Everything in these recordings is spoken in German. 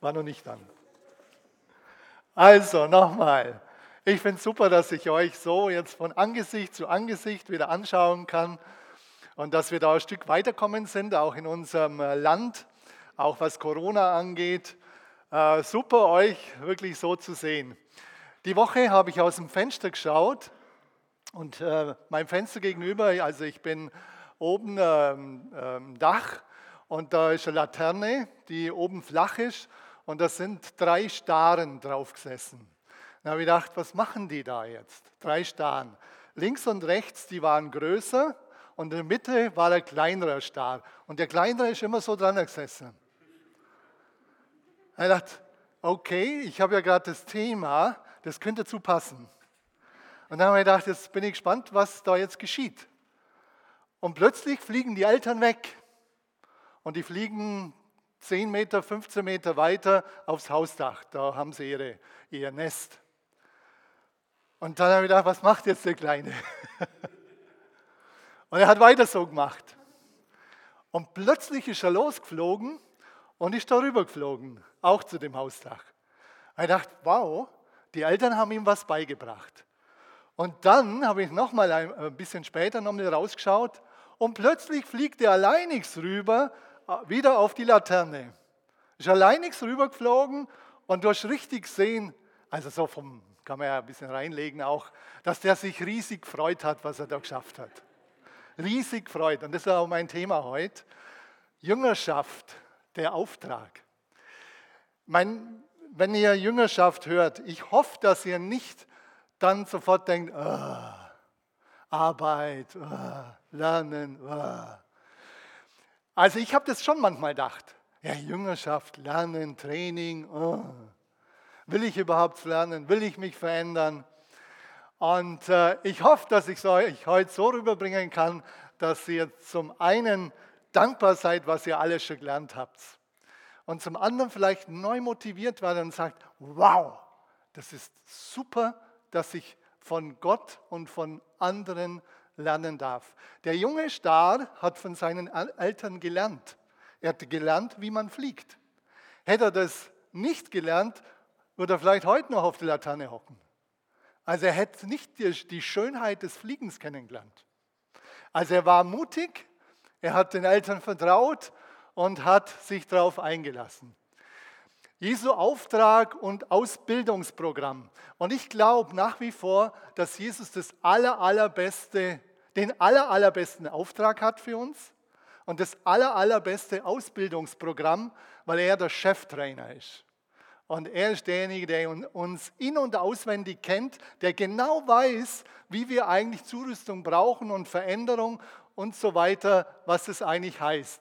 War noch nicht an. Also nochmal. Ich finde es super, dass ich euch so jetzt von Angesicht zu Angesicht wieder anschauen kann und dass wir da ein Stück weiterkommen sind, auch in unserem Land, auch was Corona angeht. Äh, super, euch wirklich so zu sehen. Die Woche habe ich aus dem Fenster geschaut und äh, mein Fenster gegenüber, also ich bin oben ähm, ähm, Dach und da ist eine Laterne, die oben flach ist und da sind drei Staren drauf gesessen. Dann habe ich gedacht, was machen die da jetzt? Drei Staren. Links und rechts, die waren größer und in der Mitte war ein kleinerer Star. Und der kleinere ist immer so dran gesessen. Ich dachte, okay, ich habe ja gerade das Thema, das könnte dazu passen. Und dann habe ich gedacht, jetzt bin ich gespannt, was da jetzt geschieht. Und plötzlich fliegen die Eltern weg. Und die fliegen 10 Meter, 15 Meter weiter aufs Hausdach. Da haben sie ihre, ihr Nest. Und dann habe ich gedacht, was macht jetzt der Kleine? Und er hat weiter so gemacht. Und plötzlich ist er losgeflogen und ist darüber geflogen, auch zu dem Hausdach. Und ich dachte, wow, die Eltern haben ihm was beigebracht. Und dann habe ich nochmal ein bisschen später nochmal rausgeschaut und plötzlich fliegt er alleinigs rüber, wieder auf die Laterne. Ist alleinigs rübergeflogen und du hast richtig gesehen, also so vom, kann man ja ein bisschen reinlegen auch, dass der sich riesig gefreut hat, was er da geschafft hat. Riesig gefreut. Und das ist auch mein Thema heute. Jüngerschaft, der Auftrag. Mein, wenn ihr Jüngerschaft hört, ich hoffe, dass ihr nicht dann sofort denkt, oh, Arbeit, oh, Lernen. Oh. Also ich habe das schon manchmal gedacht. Ja, Jüngerschaft, Lernen, Training. Oh. Will ich überhaupt lernen? Will ich mich verändern? Und äh, ich hoffe, dass ich es euch heute so rüberbringen kann, dass ihr zum einen dankbar seid, was ihr alles schon gelernt habt. Und zum anderen vielleicht neu motiviert werdet und sagt, wow, das ist super, dass ich von Gott und von anderen lernen darf. Der junge Star hat von seinen Eltern gelernt. Er hat gelernt, wie man fliegt. Hätte er das nicht gelernt, würde er vielleicht heute noch auf der Laterne hocken. Also er hätte nicht die Schönheit des Fliegens kennengelernt. Also er war mutig, er hat den Eltern vertraut und hat sich darauf eingelassen. Jesu Auftrag und Ausbildungsprogramm. Und ich glaube nach wie vor, dass Jesus das aller, allerbeste den aller, allerbesten Auftrag hat für uns und das aller, allerbeste Ausbildungsprogramm, weil er der Cheftrainer ist. Und er ist derjenige, der uns in- und auswendig kennt, der genau weiß, wie wir eigentlich Zurüstung brauchen und Veränderung und so weiter, was es eigentlich heißt.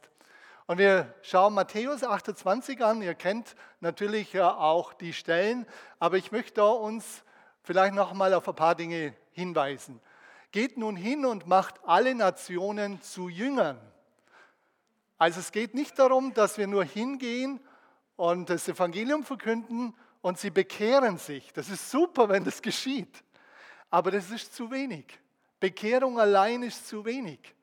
Und wir schauen Matthäus 28 an. Ihr kennt natürlich auch die Stellen, aber ich möchte uns vielleicht noch mal auf ein paar Dinge hinweisen. Geht nun hin und macht alle Nationen zu Jüngern. Also es geht nicht darum, dass wir nur hingehen und das Evangelium verkünden und sie bekehren sich. Das ist super, wenn das geschieht. Aber das ist zu wenig. Bekehrung allein ist zu wenig.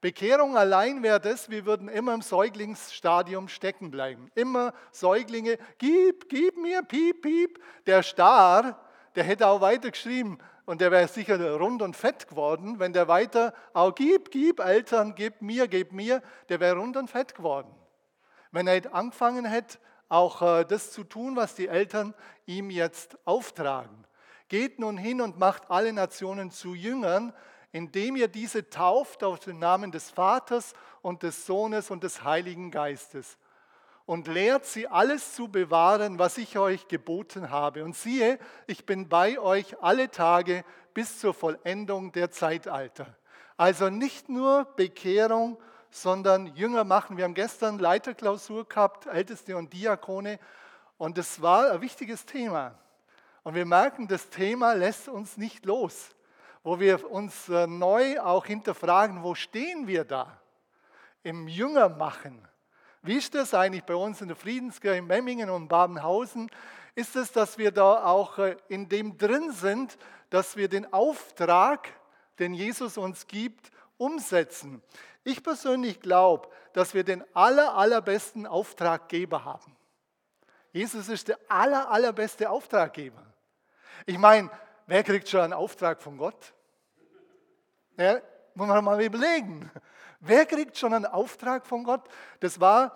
Bekehrung allein wäre das, wir würden immer im Säuglingsstadium stecken bleiben. Immer Säuglinge, gib, gib mir, piep, piep. Der Star, der hätte auch weiter geschrieben, und der wäre sicher rund und fett geworden, wenn der weiter, auch gib, gib, Eltern, gib mir, gib mir, der wäre rund und fett geworden. Wenn er angefangen hätte, auch äh, das zu tun, was die Eltern ihm jetzt auftragen. Geht nun hin und macht alle Nationen zu Jüngern, indem ihr diese tauft auf den Namen des Vaters und des Sohnes und des Heiligen Geistes und lehrt sie alles zu bewahren, was ich euch geboten habe. Und siehe, ich bin bei euch alle Tage bis zur Vollendung der Zeitalter. Also nicht nur Bekehrung, sondern Jünger machen. Wir haben gestern Leiterklausur gehabt, Älteste und Diakone, und es war ein wichtiges Thema. Und wir merken, das Thema lässt uns nicht los, wo wir uns äh, neu auch hinterfragen, wo stehen wir da im Jüngermachen? Wie ist das eigentlich bei uns in der Friedenskirche in Memmingen und Babenhausen? Ist es, dass wir da auch äh, in dem drin sind, dass wir den Auftrag, den Jesus uns gibt, umsetzen? Ich persönlich glaube, dass wir den aller, allerbesten Auftraggeber haben. Jesus ist der aller, allerbeste Auftraggeber. Ich meine, wer kriegt schon einen Auftrag von Gott? Ja, muss man mal überlegen. Wer kriegt schon einen Auftrag von Gott? Das war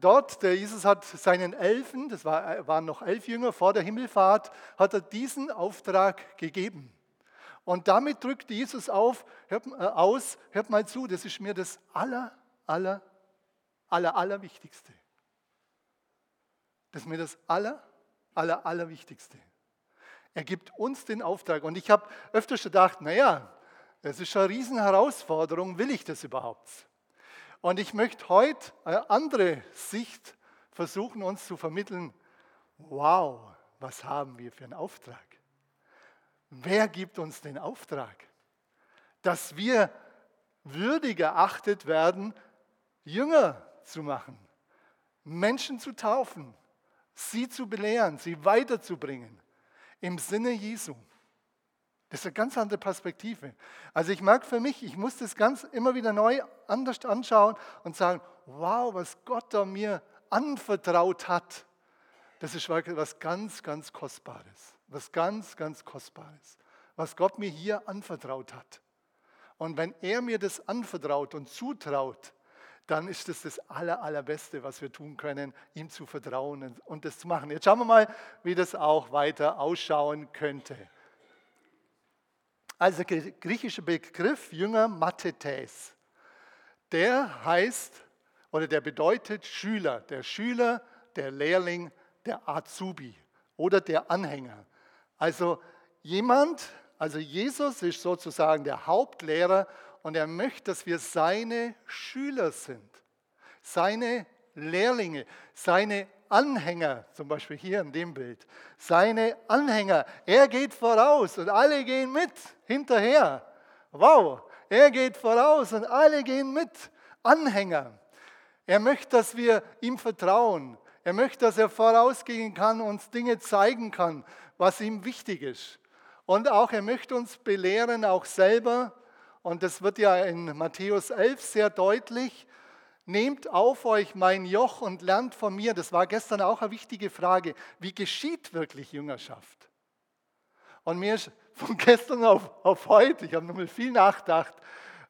dort, der Jesus hat seinen Elfen, das war, waren noch elf Jünger vor der Himmelfahrt, hat er diesen Auftrag gegeben. Und damit drückt Jesus auf, hört, äh, aus, hört mal zu, das ist mir das aller, aller, aller, aller Wichtigste. Das ist mir das aller, aller, aller Wichtigste. Er gibt uns den Auftrag. Und ich habe öfters gedacht, naja, das ist eine Riesenherausforderung, will ich das überhaupt? Und ich möchte heute eine andere Sicht versuchen, uns zu vermitteln. Wow, was haben wir für einen Auftrag? Wer gibt uns den Auftrag? Dass wir würdig erachtet werden, Jünger zu machen, Menschen zu taufen, sie zu belehren, sie weiterzubringen im Sinne Jesu. Das ist eine ganz andere Perspektive. Also ich merke für mich, ich muss das ganz immer wieder neu anders anschauen und sagen, wow, was Gott da mir anvertraut hat, das ist was ganz, ganz Kostbares. Was ganz, ganz Kostbares. Was Gott mir hier anvertraut hat. Und wenn er mir das anvertraut und zutraut, dann ist das, das aller, allerbeste, was wir tun können, ihm zu vertrauen und das zu machen. Jetzt schauen wir mal, wie das auch weiter ausschauen könnte. Also der griechische Begriff Jünger Mathetes, der heißt oder der bedeutet Schüler, der Schüler, der Lehrling, der Azubi oder der Anhänger. Also jemand, also Jesus ist sozusagen der Hauptlehrer und er möchte, dass wir seine Schüler sind, seine Lehrlinge, seine Anhänger, zum Beispiel hier in dem Bild, seine Anhänger. Er geht voraus und alle gehen mit, hinterher. Wow, er geht voraus und alle gehen mit, Anhänger. Er möchte, dass wir ihm vertrauen. Er möchte, dass er vorausgehen kann, uns Dinge zeigen kann, was ihm wichtig ist. Und auch er möchte uns belehren, auch selber. Und das wird ja in Matthäus 11 sehr deutlich. Nehmt auf euch mein Joch und lernt von mir. Das war gestern auch eine wichtige Frage. Wie geschieht wirklich Jüngerschaft? Und mir ist von gestern auf, auf heute, ich habe nochmal viel nachgedacht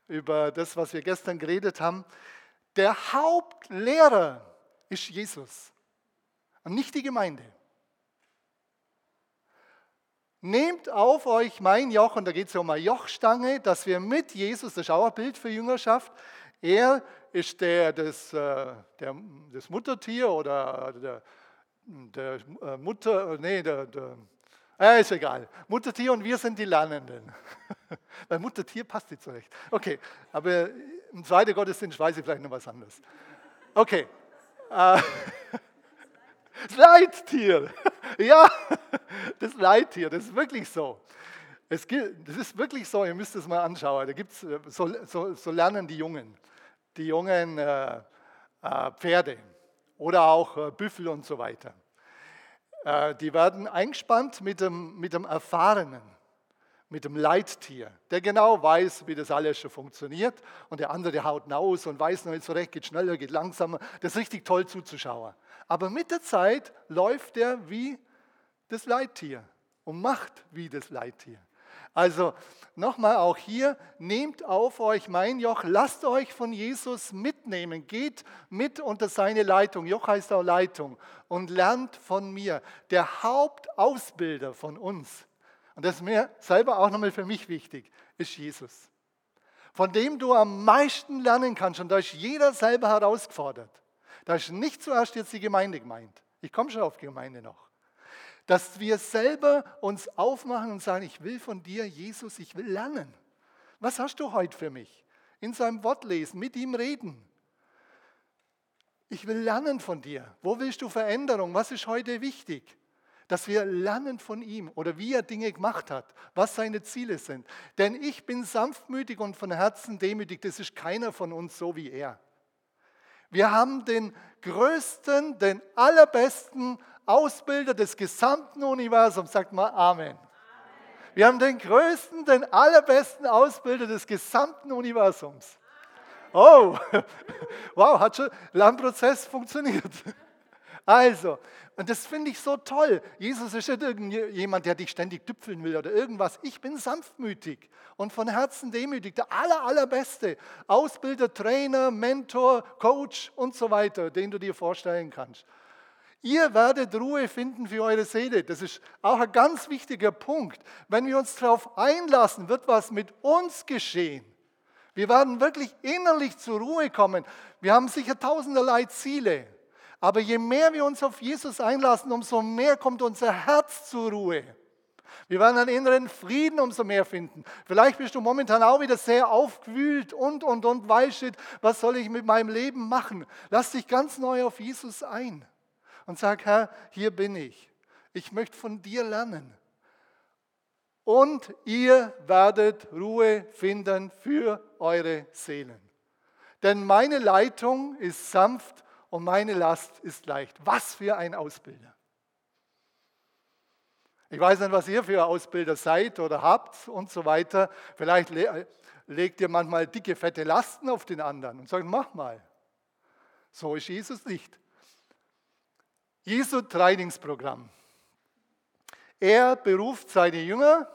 über das, was wir gestern geredet haben, der Hauptlehrer ist Jesus und nicht die Gemeinde. Nehmt auf euch mein Joch, und da geht es ja um eine Jochstange, dass wir mit Jesus, das ist auch ein Bild für Jüngerschaft, er ist der, das, äh, der, das Muttertier oder der, der äh, Mutter, nee, der, der äh, ist egal. Muttertier und wir sind die Lernenden. Weil Muttertier passt nicht so recht. Okay, aber im zweiten Gottesdienst weiß ich vielleicht noch was anderes. Okay. Äh, Das Leittier. Ja, das Leittier, das ist wirklich so. Es gibt, das ist wirklich so, ihr müsst es mal anschauen. Da gibt's, so, so, so lernen die Jungen, die jungen äh, äh, Pferde oder auch äh, Büffel und so weiter. Äh, die werden eingespannt mit dem, mit dem Erfahrenen, mit dem Leittier, der genau weiß, wie das alles schon funktioniert. Und der andere haut aus und weiß noch nicht so recht, geht schneller, geht langsamer. Das ist richtig toll zuzuschauen. Aber mit der Zeit läuft er wie das Leittier und macht wie das Leittier. Also nochmal auch hier, nehmt auf euch mein Joch, lasst euch von Jesus mitnehmen, geht mit unter seine Leitung, Joch heißt auch Leitung, und lernt von mir, der Hauptausbilder von uns. Und das ist mir selber auch nochmal für mich wichtig, ist Jesus. Von dem du am meisten lernen kannst und da ist jeder selber herausgefordert. Da ist nicht zuerst jetzt die Gemeinde gemeint. Ich komme schon auf die Gemeinde noch. Dass wir selber uns aufmachen und sagen, ich will von dir, Jesus, ich will lernen. Was hast du heute für mich? In seinem Wort lesen, mit ihm reden. Ich will lernen von dir. Wo willst du Veränderung? Was ist heute wichtig? Dass wir lernen von ihm oder wie er Dinge gemacht hat, was seine Ziele sind. Denn ich bin sanftmütig und von Herzen demütig. Das ist keiner von uns so wie er. Wir haben den größten, den allerbesten Ausbilder des gesamten Universums. Sagt mal Amen. Wir haben den größten, den allerbesten Ausbilder des gesamten Universums. Oh, wow, hat schon Lernprozess funktioniert. Also, und das finde ich so toll. Jesus ist nicht irgendjemand, der dich ständig tüpfeln will oder irgendwas. Ich bin sanftmütig und von Herzen demütig. Der aller, allerbeste Ausbilder, Trainer, Mentor, Coach und so weiter, den du dir vorstellen kannst. Ihr werdet Ruhe finden für eure Seele. Das ist auch ein ganz wichtiger Punkt. Wenn wir uns darauf einlassen, wird was mit uns geschehen. Wir werden wirklich innerlich zur Ruhe kommen. Wir haben sicher tausenderlei Ziele. Aber je mehr wir uns auf Jesus einlassen, umso mehr kommt unser Herz zur Ruhe. Wir werden einen inneren Frieden umso mehr finden. Vielleicht bist du momentan auch wieder sehr aufgewühlt und, und, und, weißt was soll ich mit meinem Leben machen? Lass dich ganz neu auf Jesus ein und sag, Herr, hier bin ich. Ich möchte von dir lernen. Und ihr werdet Ruhe finden für eure Seelen. Denn meine Leitung ist sanft und meine Last ist leicht. Was für ein Ausbilder. Ich weiß nicht, was ihr für Ausbilder seid oder habt und so weiter. Vielleicht legt ihr manchmal dicke, fette Lasten auf den anderen und sagt, mach mal. So ist Jesus nicht. Jesu Trainingsprogramm. Er beruft seine Jünger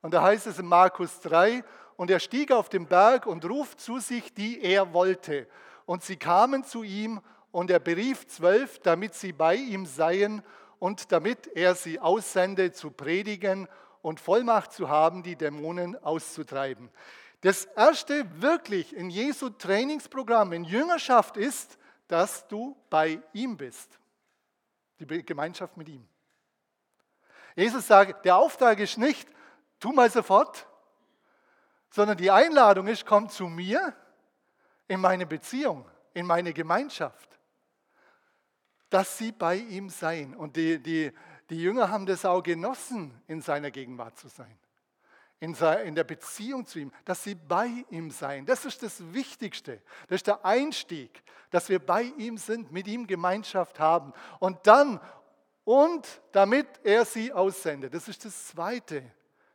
und da heißt es in Markus 3, und er stieg auf den Berg und ruft zu sich, die er wollte. Und sie kamen zu ihm und er berief zwölf, damit sie bei ihm seien und damit er sie aussende zu predigen und Vollmacht zu haben, die Dämonen auszutreiben. Das erste wirklich in Jesu Trainingsprogramm in Jüngerschaft ist, dass du bei ihm bist. Die Gemeinschaft mit ihm. Jesus sagt, der Auftrag ist nicht, tu mal sofort, sondern die Einladung ist, komm zu mir in meine Beziehung, in meine Gemeinschaft dass sie bei ihm seien. Und die, die, die Jünger haben das auch genossen, in seiner Gegenwart zu sein. In, der Beziehung zu ihm, dass sie bei ihm seien. Das ist das Wichtigste. Das ist der Einstieg, dass wir bei ihm sind, mit ihm Gemeinschaft haben. Und dann, und damit er sie aussendet. Das ist das Zweite.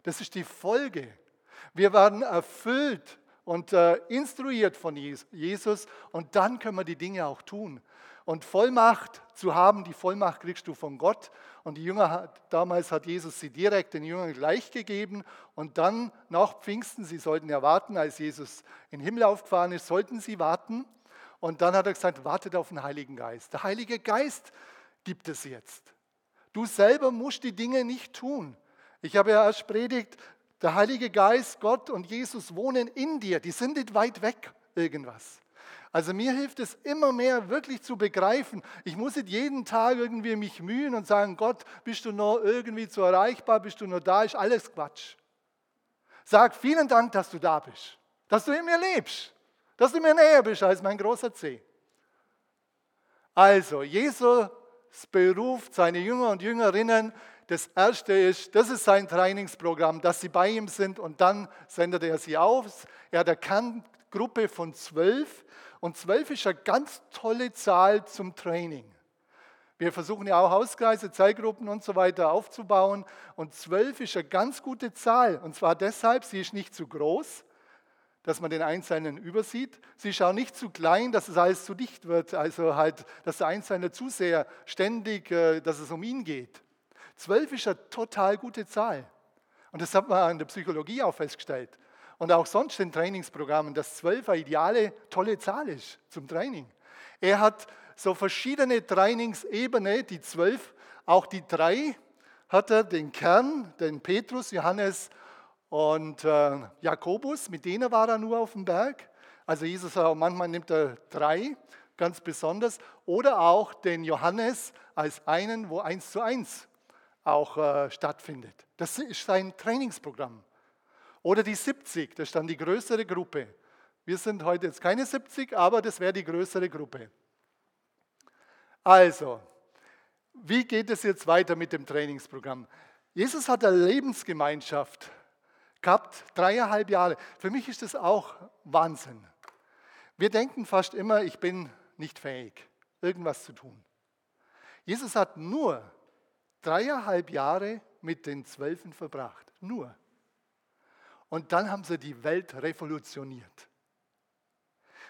Das ist die Folge. Wir werden erfüllt und äh, instruiert von Jesus und dann können wir die Dinge auch tun. Und Vollmacht zu haben, die Vollmacht kriegst du von Gott. Und die Jünger, damals hat Jesus sie direkt den Jüngern gleich gegeben. Und dann nach Pfingsten, sie sollten ja warten, als Jesus in den Himmel aufgefahren ist, sollten sie warten. Und dann hat er gesagt, wartet auf den Heiligen Geist. Der Heilige Geist gibt es jetzt. Du selber musst die Dinge nicht tun. Ich habe ja erst predigt, der Heilige Geist, Gott und Jesus wohnen in dir. Die sind nicht weit weg irgendwas. Also mir hilft es immer mehr wirklich zu begreifen. Ich muss nicht jeden Tag irgendwie mich mühen und sagen, Gott, bist du noch irgendwie zu erreichbar, bist du noch da, ist alles Quatsch. Sag vielen Dank, dass du da bist, dass du in mir lebst, dass du mir näher bist als mein großer C. Also, Jesus beruft seine Jünger und Jüngerinnen. Das erste ist, das ist sein Trainingsprogramm, dass sie bei ihm sind und dann sendet er sie aus. Er hat eine Kerngruppe von zwölf und zwölf ist eine ganz tolle Zahl zum Training. Wir versuchen ja auch Hauskreise, Zeitgruppen und so weiter aufzubauen. Und zwölf ist eine ganz gute Zahl. Und zwar deshalb, sie ist nicht zu groß, dass man den Einzelnen übersieht. Sie ist auch nicht zu klein, dass es alles zu dicht wird. Also halt, dass der Einzelne zu sehr ständig, äh, dass es um ihn geht. Zwölf ist eine total gute Zahl. Und das hat man in der Psychologie auch festgestellt und auch sonst in Trainingsprogrammen, dass 12 eine ideale, tolle Zahl ist zum Training. Er hat so verschiedene Trainingsebenen, die 12, auch die drei hat er, den Kern, den Petrus, Johannes und äh, Jakobus, mit denen war er nur auf dem Berg. Also Jesus manchmal nimmt er drei, ganz besonders, oder auch den Johannes als einen, wo eins zu eins auch äh, stattfindet. Das ist sein Trainingsprogramm. Oder die 70, das ist dann die größere Gruppe. Wir sind heute jetzt keine 70, aber das wäre die größere Gruppe. Also, wie geht es jetzt weiter mit dem Trainingsprogramm? Jesus hat eine Lebensgemeinschaft gehabt, dreieinhalb Jahre. Für mich ist das auch Wahnsinn. Wir denken fast immer, ich bin nicht fähig, irgendwas zu tun. Jesus hat nur dreieinhalb Jahre mit den Zwölfen verbracht. Nur. Und dann haben sie die Welt revolutioniert.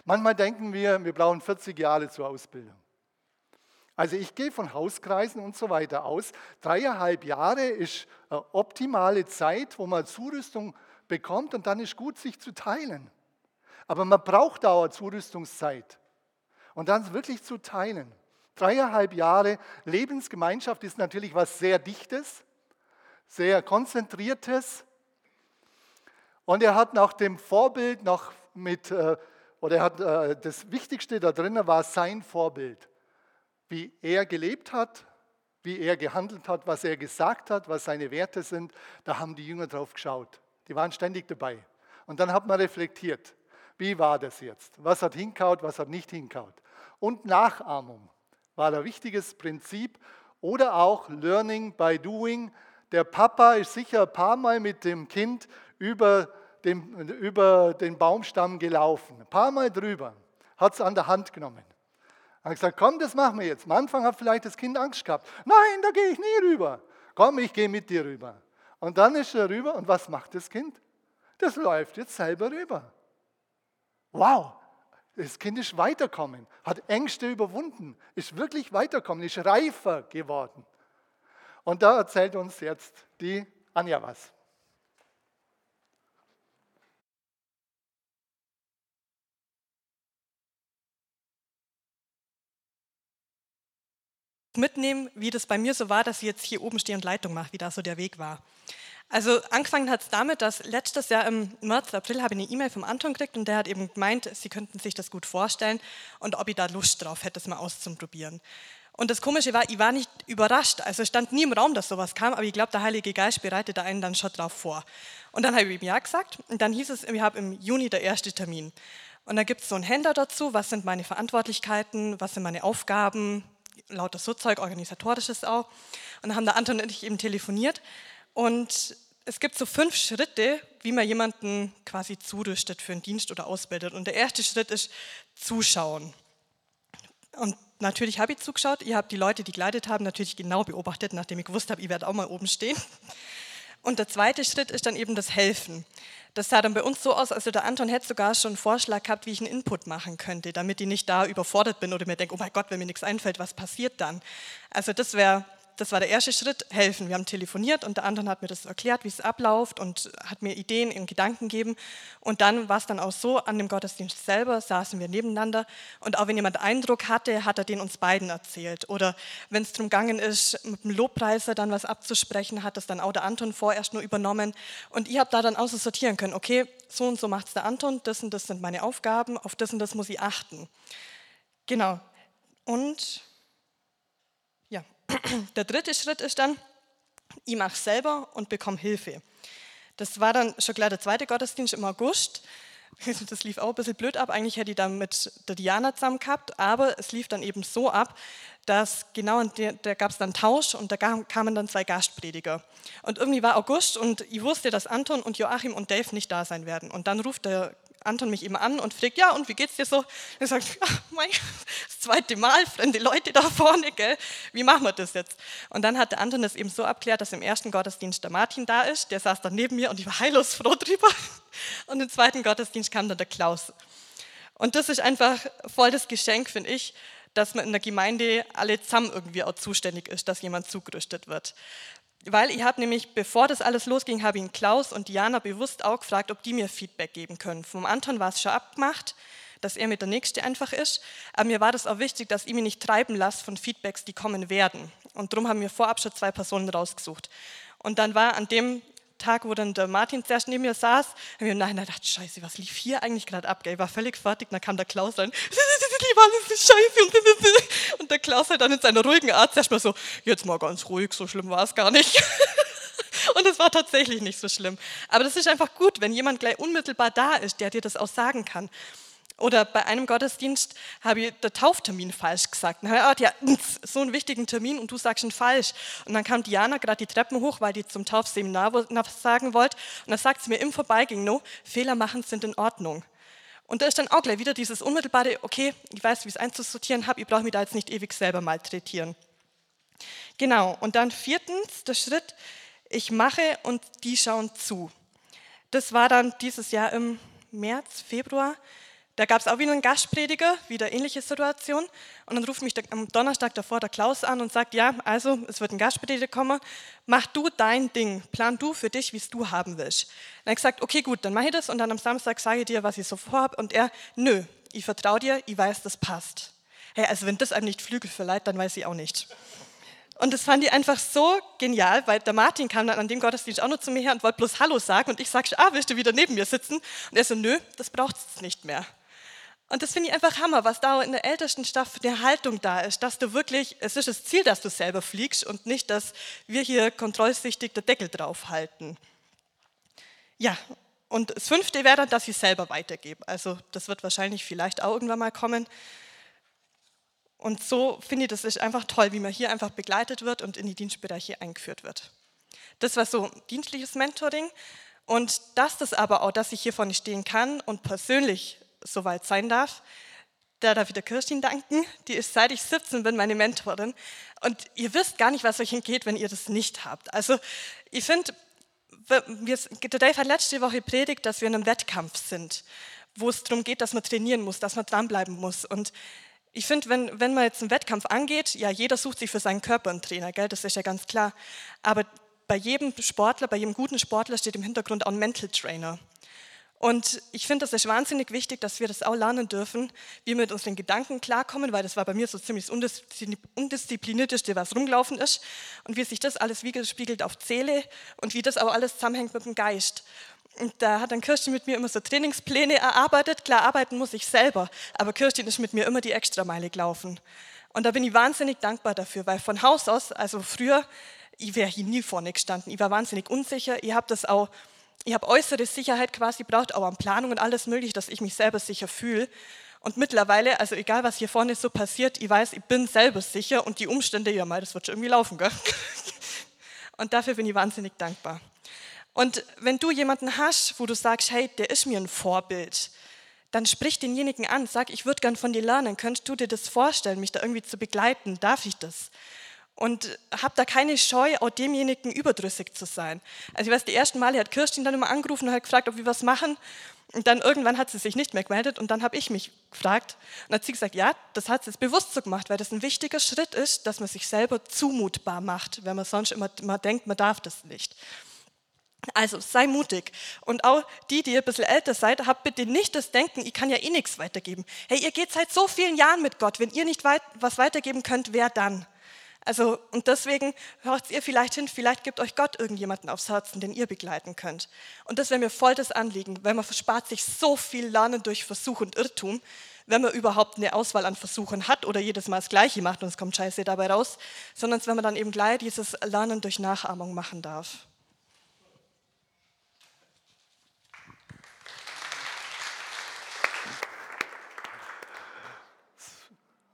Manchmal denken wir, wir brauchen 40 Jahre zur Ausbildung. Also ich gehe von Hauskreisen und so weiter aus. Dreieinhalb Jahre ist eine optimale Zeit, wo man Zurüstung bekommt und dann ist gut, sich zu teilen. Aber man braucht Dauer Zurüstungszeit und dann wirklich zu teilen. Dreieinhalb Jahre Lebensgemeinschaft ist natürlich was sehr Dichtes, sehr Konzentriertes. Und er hat nach dem Vorbild noch mit, äh, oder er hat äh, das Wichtigste da drinnen war sein Vorbild wie er gelebt hat, wie er gehandelt hat, was er gesagt hat, was seine Werte sind, da haben die Jünger drauf geschaut. Die waren ständig dabei. Und dann hat man reflektiert, wie war das jetzt? Was hat hinkaut, was hat nicht hinkaut? Und Nachahmung war ein wichtiges Prinzip oder auch Learning by Doing. Der Papa ist sicher ein paar Mal mit dem Kind über den, über den Baumstamm gelaufen, ein paar Mal drüber, hat es an der Hand genommen. Hat gesagt, komm, das machen wir jetzt. Am Anfang hat vielleicht das Kind Angst gehabt. Nein, da gehe ich nie rüber. Komm, ich gehe mit dir rüber. Und dann ist er rüber und was macht das Kind? Das läuft jetzt selber rüber. Wow, das Kind ist weiterkommen, hat Ängste überwunden, ist wirklich weiterkommen, ist reifer geworden. Und da erzählt uns jetzt die Anja was. Mitnehmen, wie das bei mir so war, dass ich jetzt hier oben stehe und Leitung mache, wie da so der Weg war. Also angefangen hat es damit, dass letztes Jahr im März, April habe ich eine E-Mail vom Anton gekriegt und der hat eben gemeint, sie könnten sich das gut vorstellen und ob ich da Lust drauf hätte, das mal auszuprobieren. Und das Komische war, ich war nicht überrascht. Also stand nie im Raum, dass sowas kam, aber ich glaube, der Heilige Geist bereitet einen dann schon drauf vor. Und dann habe ich ihm Ja gesagt und dann hieß es, ich habe im Juni der erste Termin. Und da gibt es so ein Händler dazu, was sind meine Verantwortlichkeiten, was sind meine Aufgaben, lauter so Zeug, organisatorisches auch. Und dann haben der Anton und ich eben telefoniert. Und es gibt so fünf Schritte, wie man jemanden quasi zurüstet für einen Dienst oder ausbildet. Und der erste Schritt ist Zuschauen. Und natürlich habe ich zugeschaut. Ihr habt die Leute, die geleitet haben, natürlich genau beobachtet, nachdem ich gewusst habe, ich werde auch mal oben stehen. Und der zweite Schritt ist dann eben das Helfen. Das sah dann bei uns so aus, also der Anton hätte sogar schon einen Vorschlag gehabt, wie ich einen Input machen könnte, damit ich nicht da überfordert bin oder mir denke, oh mein Gott, wenn mir nichts einfällt, was passiert dann? Also das wäre das war der erste Schritt, helfen. Wir haben telefoniert und der andere hat mir das erklärt, wie es abläuft und hat mir Ideen und Gedanken gegeben. Und dann war es dann auch so, an dem Gottesdienst selber saßen wir nebeneinander und auch wenn jemand Eindruck hatte, hat er den uns beiden erzählt. Oder wenn es darum gegangen ist, mit dem Lobpreiser dann was abzusprechen, hat das dann auch der Anton vorerst nur übernommen. Und ich habe da dann auch so sortieren können, okay, so und so macht es der Anton, das und das sind meine Aufgaben, auf das und das muss ich achten. Genau. Und der dritte Schritt ist dann, ich mache selber und bekomme Hilfe. Das war dann schon gleich der zweite Gottesdienst im August. Das lief auch ein bisschen blöd ab. Eigentlich hätte ich dann mit der Diana zusammen gehabt, aber es lief dann eben so ab, dass genau da gab es dann Tausch und da kamen dann zwei Gastprediger. Und irgendwie war August und ich wusste, dass Anton und Joachim und Dave nicht da sein werden. Und dann ruft der Anton mich eben an und fragt, ja, und wie geht's dir so? Er sagt, ach, mein, das zweite Mal, fremde Leute da vorne, gell? wie machen wir das jetzt? Und dann hat der Anton das eben so abklärt, dass im ersten Gottesdienst der Martin da ist, der saß dann neben mir und ich war heillos froh drüber. Und im zweiten Gottesdienst kam dann der Klaus. Und das ist einfach voll das Geschenk, finde ich, dass man in der Gemeinde alle zusammen irgendwie auch zuständig ist, dass jemand zugerüstet wird. Weil ich habe nämlich, bevor das alles losging, habe ich Klaus und Diana bewusst auch gefragt, ob die mir Feedback geben können. Vom Anton war es schon abgemacht, dass er mit der Nächste einfach ist. Aber mir war das auch wichtig, dass ich mich nicht treiben lasse von Feedbacks, die kommen werden. Und darum haben wir vorab schon zwei Personen rausgesucht. Und dann war an dem Tag, wo dann der Martin zuerst neben mir saß, habe ich mir nachher gedacht, scheiße, was lief hier eigentlich gerade ab? Ich war völlig fertig, dann kam der Klaus rein, scheiße. Und der Klaus hat dann in seiner ruhigen Art zuerst mal so, jetzt mal ganz ruhig, so schlimm war es gar nicht. Und es war tatsächlich nicht so schlimm. Aber das ist einfach gut, wenn jemand gleich unmittelbar da ist, der dir das auch sagen kann. Oder bei einem Gottesdienst habe ich den Tauftermin falsch gesagt. Dann habe ich gedacht, ja, so einen wichtigen Termin und du sagst ihn falsch. Und dann kam Diana gerade die Treppen hoch, weil die zum Taufseminar was sagen wollte. Und dann sagt sie mir im Vorbeigehen, no, Fehler machen sind in Ordnung. Und da ist dann auch gleich wieder dieses unmittelbare, okay, ich weiß, wie ich es einzusortieren habe, ich brauche mich da jetzt nicht ewig selber malträtieren. Genau, und dann viertens, der Schritt, ich mache und die schauen zu. Das war dann dieses Jahr im März, Februar da gab es auch wieder einen Gastprediger, wieder ähnliche Situation. Und dann ruft mich der, am Donnerstag davor der Klaus an und sagt, ja, also es wird ein Gastprediger kommen, mach du dein Ding, plan du für dich, wie es du haben willst. Dann habe ich gesagt, okay, gut, dann mache ich das und dann am Samstag sage ich dir, was ich so vorhabe. Und er, nö, ich vertraue dir, ich weiß, das passt. Hey, also wenn das einem nicht Flügel verleiht, dann weiß ich auch nicht. Und das fand ich einfach so genial, weil der Martin kam dann an dem Gottesdienst auch noch zu mir her und wollte bloß Hallo sagen. Und ich sagte, ah, willst du wieder neben mir sitzen? Und er so, nö, das braucht es nicht mehr. Und das finde ich einfach Hammer, was da in der ältesten Stadt für eine Haltung da ist, dass du wirklich, es ist das Ziel, dass du selber fliegst und nicht, dass wir hier kontrollsichtig den Deckel drauf halten. Ja, und das fünfte wäre dann, dass ich selber weitergebe. Also das wird wahrscheinlich vielleicht auch irgendwann mal kommen. Und so finde ich, das ist einfach toll, wie man hier einfach begleitet wird und in die Dienstbereiche eingeführt wird. Das war so dienstliches Mentoring. Und dass das aber auch, dass ich hier vorne stehen kann und persönlich so weit sein darf, der Kirstin danken. Die ist seit ich 17 bin meine Mentorin. Und ihr wisst gar nicht, was euch entgeht, wenn ihr das nicht habt. Also ich finde, der Dave hat letzte Woche predigt, dass wir in einem Wettkampf sind, wo es darum geht, dass man trainieren muss, dass man dranbleiben muss. Und ich finde, wenn, wenn man jetzt einen Wettkampf angeht, ja, jeder sucht sich für seinen Körper einen Trainer, gell? das ist ja ganz klar. Aber bei jedem Sportler, bei jedem guten Sportler steht im Hintergrund auch ein Mental Trainer. Und ich finde, das ist wahnsinnig wichtig, dass wir das auch lernen dürfen, wie wir mit unseren Gedanken klarkommen, weil das war bei mir so ziemlich das undisziplinierteste, was rumgelaufen ist. Und wie sich das alles widerspiegelt auf Seele und wie das auch alles zusammenhängt mit dem Geist. Und da hat dann Kirstin mit mir immer so Trainingspläne erarbeitet. Klar, arbeiten muss ich selber, aber Kirstin ist mit mir immer die Extrameile gelaufen. Und da bin ich wahnsinnig dankbar dafür, weil von Haus aus, also früher, ich wäre hier nie vorne gestanden. Ich war wahnsinnig unsicher. Ich habe das auch, ich habe äußere Sicherheit quasi braucht, auch an Planung und alles mögliche, dass ich mich selber sicher fühle. Und mittlerweile, also egal was hier vorne so passiert, ich weiß, ich bin selber sicher und die Umstände, ja mal, das wird schon irgendwie laufen, gell? Und dafür bin ich wahnsinnig dankbar. Und wenn du jemanden hast, wo du sagst, hey, der ist mir ein Vorbild, dann sprich denjenigen an, sag, ich würde gern von dir lernen, könntest du dir das vorstellen, mich da irgendwie zu begleiten, darf ich das? Und hab da keine Scheu, auch demjenigen überdrüssig zu sein. Also ich weiß, die ersten Male hat Kirstin dann immer angerufen und hat gefragt, ob wir was machen. Und dann irgendwann hat sie sich nicht mehr gemeldet und dann habe ich mich gefragt und hat sie gesagt, ja, das hat sie jetzt bewusst so gemacht, weil das ein wichtiger Schritt ist, dass man sich selber zumutbar macht, wenn man sonst immer, immer denkt, man darf das nicht. Also sei mutig. Und auch die, die ihr ein bisschen älter seid, habt bitte nicht das Denken, ich kann ja eh nichts weitergeben. Hey, ihr geht seit so vielen Jahren mit Gott. Wenn ihr nicht weit, was weitergeben könnt, wer dann? Also, und deswegen hört ihr vielleicht hin, vielleicht gibt euch Gott irgendjemanden aufs Herzen, den ihr begleiten könnt. Und das wäre mir voll das Anliegen, weil man verspart sich so viel Lernen durch Versuch und Irrtum, wenn man überhaupt eine Auswahl an Versuchen hat oder jedes Mal das Gleiche macht und es kommt Scheiße dabei raus, sondern wenn man dann eben gleich dieses Lernen durch Nachahmung machen darf.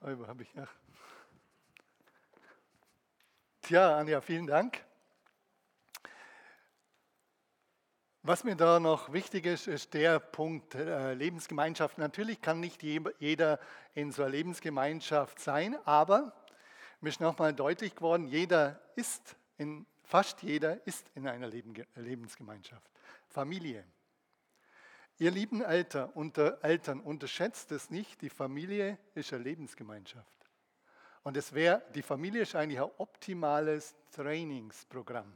Oh, habe ich ja. Tja, Anja, vielen Dank. Was mir da noch wichtig ist, ist der Punkt äh, Lebensgemeinschaft. Natürlich kann nicht jeder in so einer Lebensgemeinschaft sein, aber mir ist nochmal deutlich geworden, jeder ist, in, fast jeder ist in einer Lebensgemeinschaft. Familie. Ihr lieben Eltern, unter, Eltern, unterschätzt es nicht, die Familie ist eine Lebensgemeinschaft. Und es wäre, die Familie ist eigentlich ein optimales Trainingsprogramm.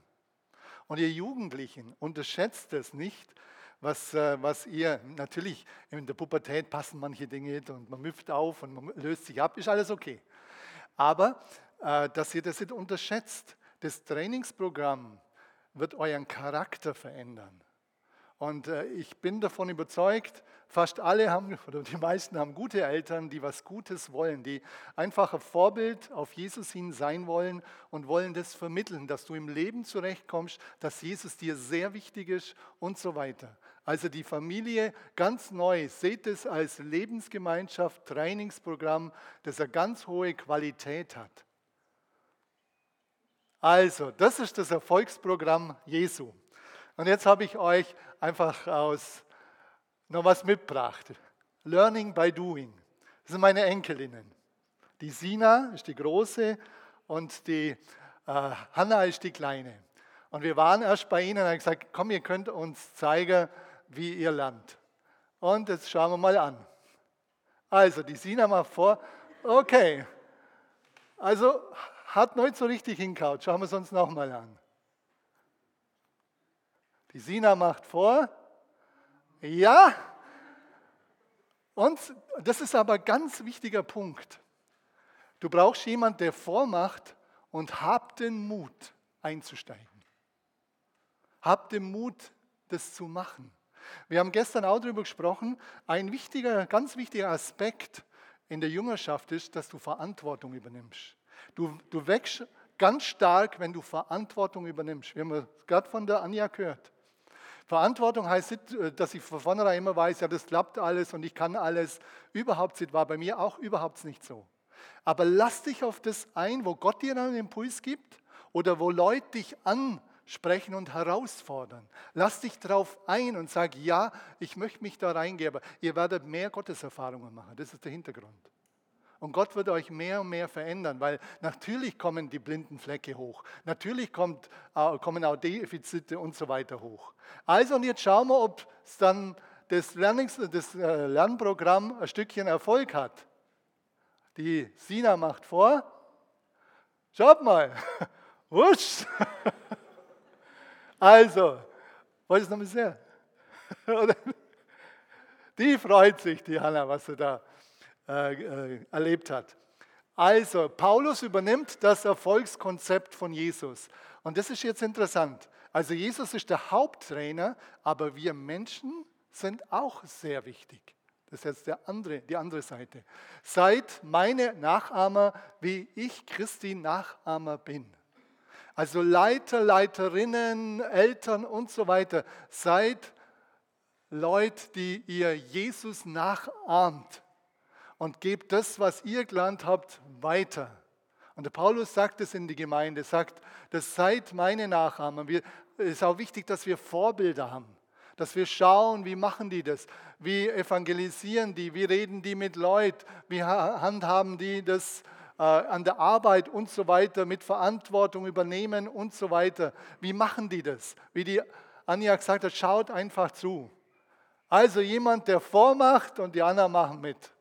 Und ihr Jugendlichen, unterschätzt es nicht, was, äh, was ihr, natürlich in der Pubertät passen manche Dinge und man müpft auf und man löst sich ab, ist alles okay. Aber äh, dass ihr das nicht unterschätzt, das Trainingsprogramm wird euren Charakter verändern. Und äh, ich bin davon überzeugt, fast alle haben, oder die meisten haben gute Eltern, die was Gutes wollen, die einfach ein Vorbild auf Jesus hin sein wollen und wollen das vermitteln, dass du im Leben zurechtkommst, dass Jesus dir sehr wichtig ist und so weiter. Also die Familie ganz neu, seht es als Lebensgemeinschaft, Trainingsprogramm, das eine ganz hohe Qualität hat. Also, das ist das Erfolgsprogramm Jesu. Und jetzt habe ich euch einfach aus noch was mitgebracht. Learning by Doing. Das sind meine Enkelinnen. Die Sina ist die große und die äh, Hanna ist die kleine. Und wir waren erst bei ihnen und haben gesagt, komm, ihr könnt uns zeigen, wie ihr lernt. Und jetzt schauen wir mal an. Also, die Sina macht vor. Okay. Also, hat nicht so richtig hinkaut. Schauen wir es uns nochmal an. Die Sina macht vor. Ja. Und das ist aber ein ganz wichtiger Punkt. Du brauchst jemanden, der vormacht und hab den Mut einzusteigen. Hab den Mut, das zu machen. Wir haben gestern auch darüber gesprochen, ein wichtiger, ganz wichtiger Aspekt in der Jüngerschaft ist, dass du Verantwortung übernimmst. Du, du wächst ganz stark, wenn du Verantwortung übernimmst. Wir haben gerade von der Anja gehört. Verantwortung heißt nicht, äh, dass ich von vornherein immer weiß, ja, das klappt alles und ich kann alles. Überhaupt nicht, war bei mir auch überhaupt nicht so. Aber lass dich auf das ein, wo Gott dir einen Impuls gibt oder wo Leute dich ansprechen und herausfordern. Lass dich darauf ein und sag, ja, ich möchte mich da reingeben. Ihr werdet mehr Gotteserfahrungen machen. Das ist der Hintergrund. Und Gott wird euch mehr und mehr verändern, weil natürlich kommen die blinden Flecke hoch. Natürlich kommt, äh, kommen auch Defizite und so weiter hoch. Also und jetzt schauen wir, ob es dann das, Lernungs-, das äh, Lernprogramm ein Stückchen Erfolg hat. Die Sina macht vor. Schaut mal. Wusch. Also, ihr es nochmal sehen? Die freut sich, die Hanna, was sie da äh, äh, erlebt hat. Also, Paulus übernimmt das Erfolgskonzept von Jesus. Und das ist jetzt interessant. Also, Jesus ist der Haupttrainer, aber wir Menschen sind auch sehr wichtig. Das ist jetzt der andere, die andere Seite. Seid meine Nachahmer, wie ich Christi Nachahmer bin. Also Leiter, Leiterinnen, Eltern und so weiter. Seid Leute, die ihr Jesus nachahmt und gebt das, was ihr gelernt habt, weiter. Und der Paulus sagt es in die Gemeinde, sagt, das seid meine Nachahmer. Es ist auch wichtig, dass wir Vorbilder haben, dass wir schauen, wie machen die das, wie evangelisieren die, wie reden die mit Leuten, wie handhaben die das äh, an der Arbeit und so weiter, mit Verantwortung übernehmen und so weiter. Wie machen die das? Wie die Anja gesagt hat, schaut einfach zu. Also jemand, der vormacht und die anderen machen mit.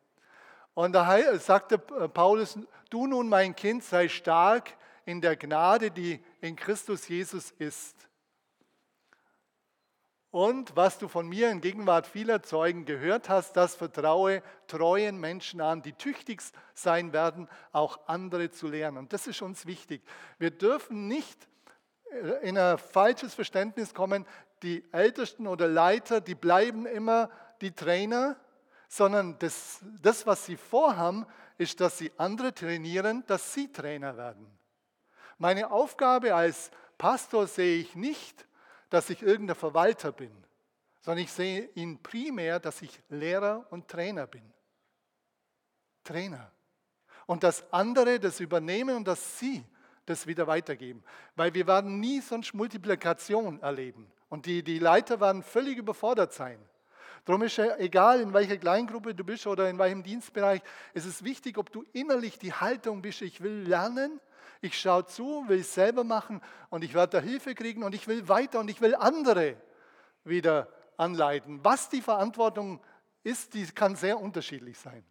Und da sagte Paulus, du nun mein Kind, sei stark in der Gnade, die in Christus Jesus ist. Und was du von mir in Gegenwart vieler Zeugen gehört hast, das vertraue treuen Menschen an, die tüchtig sein werden, auch andere zu lernen. Und das ist uns wichtig. Wir dürfen nicht in ein falsches Verständnis kommen, die Ältesten oder Leiter, die bleiben immer die Trainer sondern das, das, was sie vorhaben, ist, dass sie andere trainieren, dass sie Trainer werden. Meine Aufgabe als Pastor sehe ich nicht, dass ich irgendein Verwalter bin, sondern ich sehe ihn primär, dass ich Lehrer und Trainer bin. Trainer. Und dass andere das übernehmen und dass sie das wieder weitergeben. Weil wir werden nie sonst Multiplikation erleben. Und die, die Leiter werden völlig überfordert sein. Darum ist ja egal, in welcher Kleingruppe du bist oder in welchem Dienstbereich, es ist wichtig, ob du innerlich die Haltung bist, ich will lernen, ich schaue zu, will es selber machen und ich werde da Hilfe kriegen und ich will weiter und ich will andere wieder anleiten. Was die Verantwortung ist, die kann sehr unterschiedlich sein.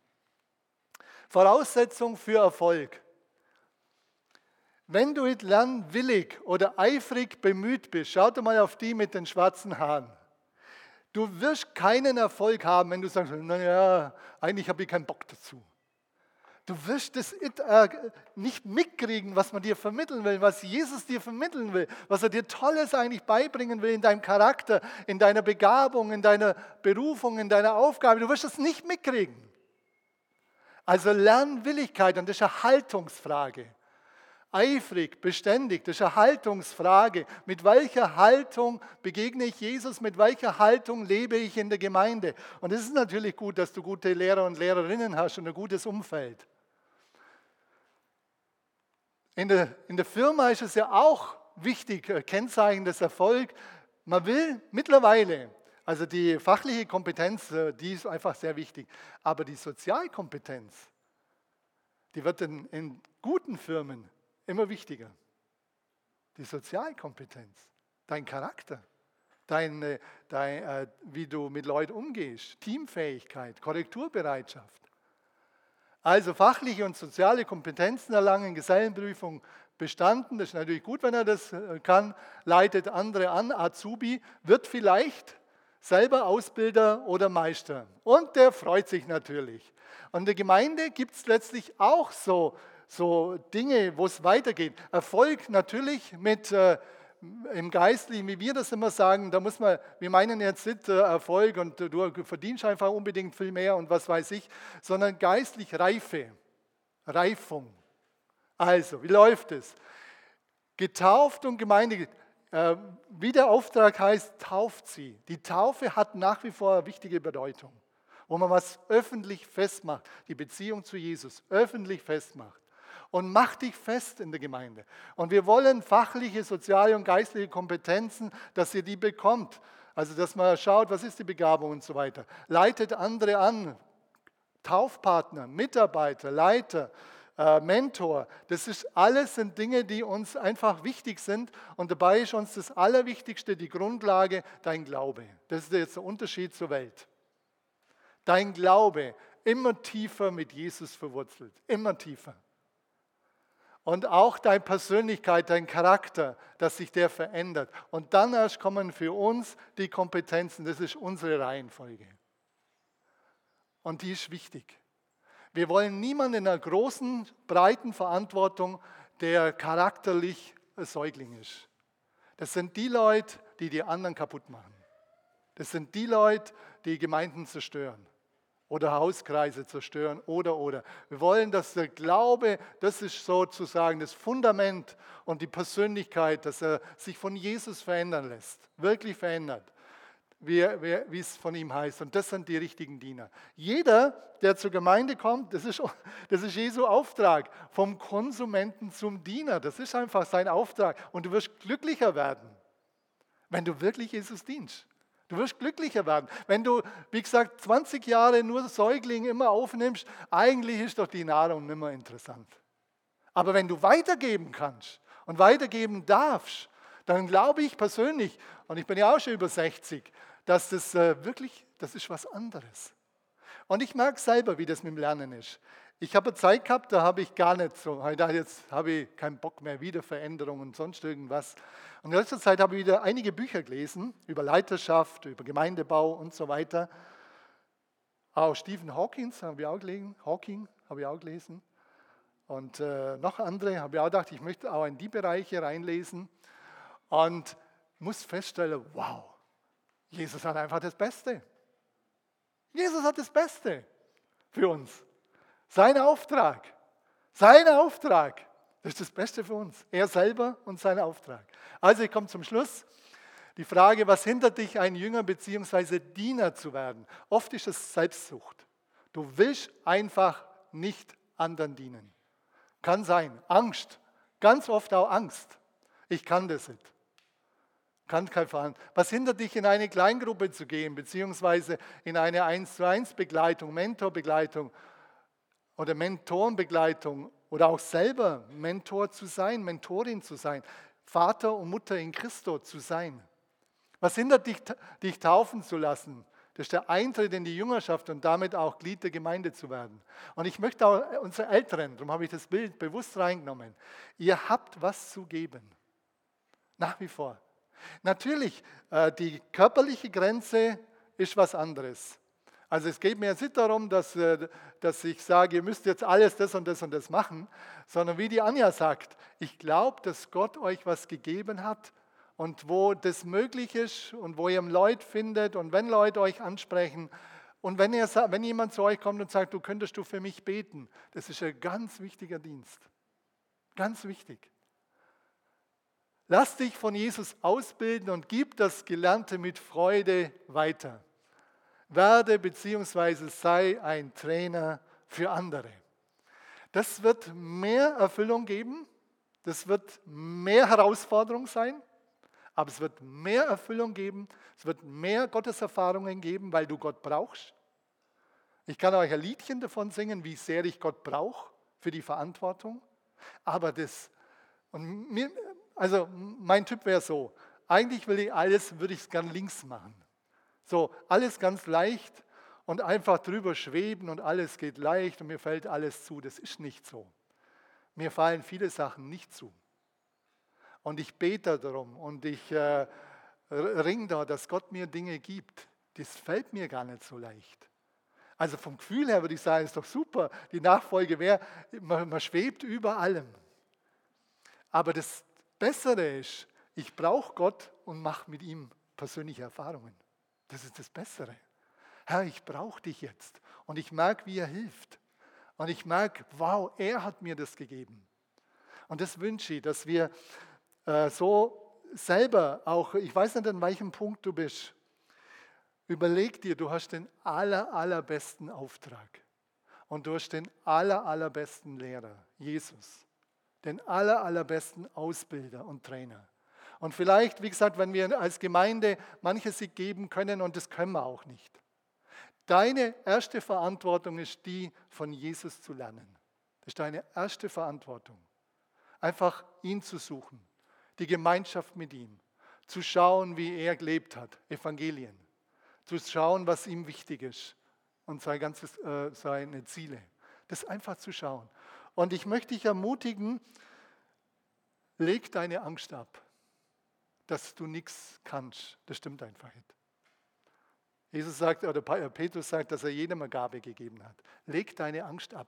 Voraussetzung für Erfolg. Wenn du lernwillig oder eifrig bemüht bist, schau dir mal auf die mit den schwarzen Haaren. Du wirst keinen Erfolg haben, wenn du sagst, naja, eigentlich habe ich keinen Bock dazu. Du wirst das äh, nicht mitkriegen, was man dir vermitteln will, was Jesus dir vermitteln will, was er dir Tolles eigentlich beibringen will in deinem Charakter, in deiner Begabung, in deiner Berufung, in deiner Aufgabe. Du wirst es nicht mitkriegen. Also Lernwilligkeit, und das ist eine Haltungsfrage eifrig, beständig. Das ist eine Haltungsfrage. Mit welcher Haltung begegne ich Jesus? Mit welcher Haltung lebe ich in der Gemeinde? Und es ist natürlich gut, dass du gute Lehrer und Lehrerinnen hast und ein gutes Umfeld. In der, in der Firma ist es ja auch wichtig, Kennzeichen des Erfolgs. Man will mittlerweile, also die fachliche Kompetenz, äh, die ist einfach sehr wichtig, aber die Sozialkompetenz, die wird in, in guten Firmen immer wichtiger. Die Sozialkompetenz, dein Charakter, dein, dein, äh, wie du mit Leuten umgehst, Teamfähigkeit, Korrekturbereitschaft. Also fachliche und soziale Kompetenzen erlangen, Gesellenprüfung bestanden, das ist natürlich gut, wenn er das äh, kann, leitet andere an, Azubi, wird vielleicht selber Ausbilder oder Meister. Und der freut sich natürlich. Und der Gemeinde gibt es letztlich auch so, so Dinge, wo es weitergeht. Erfolg natürlich mit äh, im Geistlichen, wie wir das immer sagen, da muss man, wir meinen jetzt nicht äh, Erfolg und du verdienst einfach unbedingt viel mehr und was weiß ich, sondern geistlich Reife, Reifung. Also, wie läuft es? Getauft und Gemeinde, äh, wie der Auftrag heißt, tauft sie. Die Taufe hat nach wie vor eine wichtige Bedeutung, wo man was öffentlich festmacht, die Beziehung zu Jesus öffentlich festmacht und mach dich fest in der Gemeinde. Und wir wollen fachliche, soziale und geistliche Kompetenzen, dass ihr die bekommt. Also, dass man schaut, was ist die Begabung und so weiter. Leitet andere an, Taufpartner, Mitarbeiter, Leiter, äh, Mentor. Das ist alles sind Dinge, die uns einfach wichtig sind. Und dabei ist uns das Allerwichtigste, die Grundlage, dein Glaube. Das ist jetzt der Unterschied zur Welt. Dein Glaube immer tiefer mit Jesus verwurzelt, immer tiefer. Und auch deine Persönlichkeit, dein Charakter, dass sich der verändert. Und dann erst kommen für uns die Kompetenzen. Das ist unsere Reihenfolge. Und die ist wichtig. Wir wollen niemanden in einer großen, breiten Verantwortung, der charakterlich ein Säugling ist. Das sind die Leute, die die anderen kaputt machen. Das sind die Leute, die Gemeinden zerstören oder Hauskreise zerstören oder oder. Wir wollen, dass der Glaube, das ist sozusagen das Fundament und die Persönlichkeit, dass er sich von Jesus verändern lässt, wirklich verändert, wie, wie, es von ihm heißt. Und das sind die richtigen Diener. Jeder, der zur Gemeinde kommt, das ist, das ist Jesu Auftrag, vom Konsumenten zum Diener. Das ist einfach sein Auftrag. Und du wirst glücklicher werden, wenn du wirklich Jesus dienst. Du wirst glücklicher werden. Wenn du, wie gesagt, 20 Jahre nur Säugling immer aufnimmst, eigentlich ist doch die Nahrung nicht mehr interessant. Aber wenn du weitergeben kannst und weitergeben darfst, dann glaube ich persönlich, und ich bin ja auch schon über 60, dass das äh, wirklich, das ist was anderes. Und ich merke selber, wie das mit dem Lernen ist. Ich habe Zeit gehabt, da habe ich gar nicht so, jetzt habe ich keinen Bock mehr, wieder Veränderungen und sonst irgendwas. Und in letzter Zeit habe ich wieder einige Bücher gelesen über Leiterschaft, über Gemeindebau und so weiter. Auch Stephen Hawking habe ich auch gelesen, Hawking habe ich auch gelesen. Und äh, noch andere habe ich auch gedacht, ich möchte auch in die Bereiche reinlesen. Und muss feststellen, wow, Jesus hat einfach das Beste. Jesus hat das Beste für uns. Sein Auftrag, sein Auftrag, das ist das Beste für uns. Er selber und sein Auftrag. Also ich komme zum Schluss. Die Frage, was hindert dich, ein Jünger bzw. Diener zu werden? Oft ist es Selbstsucht. Du willst einfach nicht anderen dienen. Kann sein. Angst. Ganz oft auch Angst. Ich kann das nicht. Kann kein Fahren. Was hindert dich, in eine Kleingruppe zu gehen, beziehungsweise in eine 1 zu 1 Begleitung, Mentorbegleitung oder Mentorenbegleitung oder auch selber Mentor zu sein, Mentorin zu sein, Vater und Mutter in Christo zu sein? Was hindert dich, dich taufen zu lassen? Das ist der Eintritt in die Jüngerschaft und damit auch Glied der Gemeinde zu werden. Und ich möchte auch unsere Älteren, darum habe ich das Bild bewusst reingenommen, ihr habt was zu geben. Nach wie vor. Natürlich, äh, die körperliche Grenze ist was anderes. Also es geht mir jetzt nicht darum, dass, äh, dass ich sage, ihr müsst jetzt alles das und das und das machen, sondern wie die Anja sagt, ich glaube, dass Gott euch was gegeben hat und wo das möglich ist und wo ihr Leute findet und wenn Leute euch ansprechen und wenn, ihr, wenn jemand zu euch kommt und sagt, du könntest du für mich beten, das ist ein ganz wichtiger Dienst. Ganz wichtig. Lass dich von Jesus ausbilden und gib das Gelernte mit Freude weiter. Werde bzw. sei ein Trainer für andere. Das wird mehr Erfüllung geben, das wird mehr Herausforderung sein, aber es wird mehr Erfüllung geben, es wird mehr Gotteserfahrungen geben, weil du Gott brauchst. Ich kann euch ein Liedchen davon singen, wie sehr ich Gott brauche für die Verantwortung. Aber das, und mir, also mein Typ wäre so, eigentlich will ich alles, würde ich es gern links machen. So, alles ganz leicht und einfach drüber schweben und alles geht leicht und mir fällt alles zu. Das ist nicht so. Mir fallen viele Sachen nicht zu. Und ich bete darum und ich äh, ringe da, dass Gott mir Dinge gibt. Das fällt mir gar nicht so leicht. Also vom Gefühl her würde ich sagen, ist doch super. Die Nachfolge wäre, man, man schwebt über allem. Aber das Bessere ist, ich brauche Gott und mache mit ihm persönliche Erfahrungen. Das ist das Bessere. Herr, ich brauche dich jetzt. Und ich merke, wie er hilft. Und ich merke, wow, er hat mir das gegeben. Und das wünsche ich, dass wir äh, so selber auch, ich weiß nicht, an welchem Punkt du bist, überleg dir, du hast den aller, allerbesten Auftrag. Und du hast den aller, allerbesten Lehrer, Jesus. Den aller, allerbesten Ausbilder und Trainer. Und vielleicht, wie gesagt, wenn wir als Gemeinde manches sie geben können, und das können wir auch nicht. Deine erste Verantwortung ist die, von Jesus zu lernen. Das ist deine erste Verantwortung. Einfach ihn zu suchen, die Gemeinschaft mit ihm, zu schauen, wie er gelebt hat, Evangelien, zu schauen, was ihm wichtig ist und seine, ganzes, äh, seine Ziele. Das einfach zu schauen. Und ich möchte dich ermutigen, leg deine Angst ab, dass du nichts kannst. Das stimmt einfach nicht. Jesus sagt, oder Petrus sagt, dass er jedem eine Gabe gegeben hat. Leg deine Angst ab.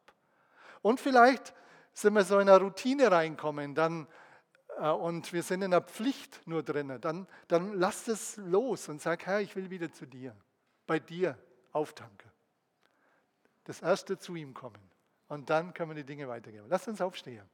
Und vielleicht sind wir so in eine Routine reinkommen, dann äh, und wir sind in der Pflicht nur drin, dann, dann lass es los und sag, Herr, ich will wieder zu dir, bei dir auftanken. Das erste zu ihm kommen und dann können wir die Dinge weitergeben. Lass uns aufstehen.